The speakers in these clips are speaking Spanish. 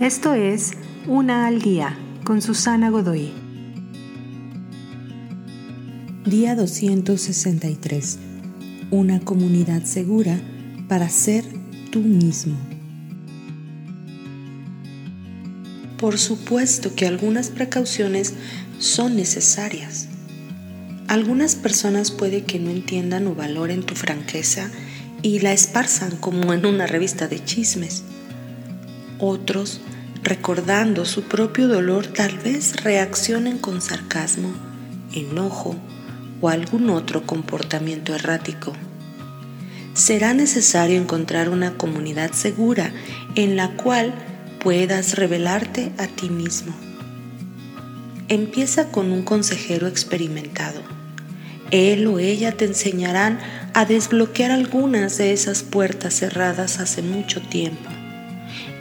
Esto es Una al Día con Susana Godoy. Día 263. Una comunidad segura para ser tú mismo. Por supuesto que algunas precauciones son necesarias. Algunas personas puede que no entiendan o valoren tu franqueza y la esparzan como en una revista de chismes. Otros, recordando su propio dolor, tal vez reaccionen con sarcasmo, enojo o algún otro comportamiento errático. Será necesario encontrar una comunidad segura en la cual puedas revelarte a ti mismo. Empieza con un consejero experimentado. Él o ella te enseñarán a desbloquear algunas de esas puertas cerradas hace mucho tiempo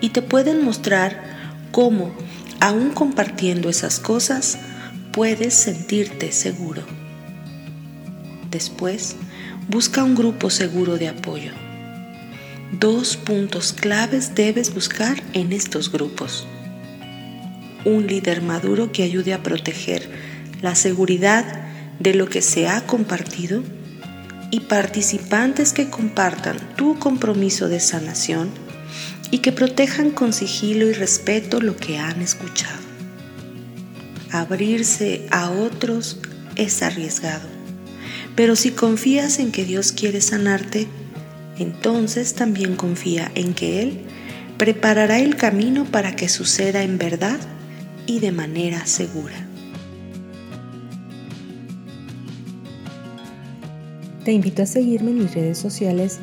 y te pueden mostrar cómo, aún compartiendo esas cosas, puedes sentirte seguro. Después, busca un grupo seguro de apoyo. Dos puntos claves debes buscar en estos grupos. Un líder maduro que ayude a proteger la seguridad de lo que se ha compartido y participantes que compartan tu compromiso de sanación y que protejan con sigilo y respeto lo que han escuchado. Abrirse a otros es arriesgado, pero si confías en que Dios quiere sanarte, entonces también confía en que Él preparará el camino para que suceda en verdad y de manera segura. Te invito a seguirme en mis redes sociales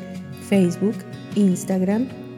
Facebook, Instagram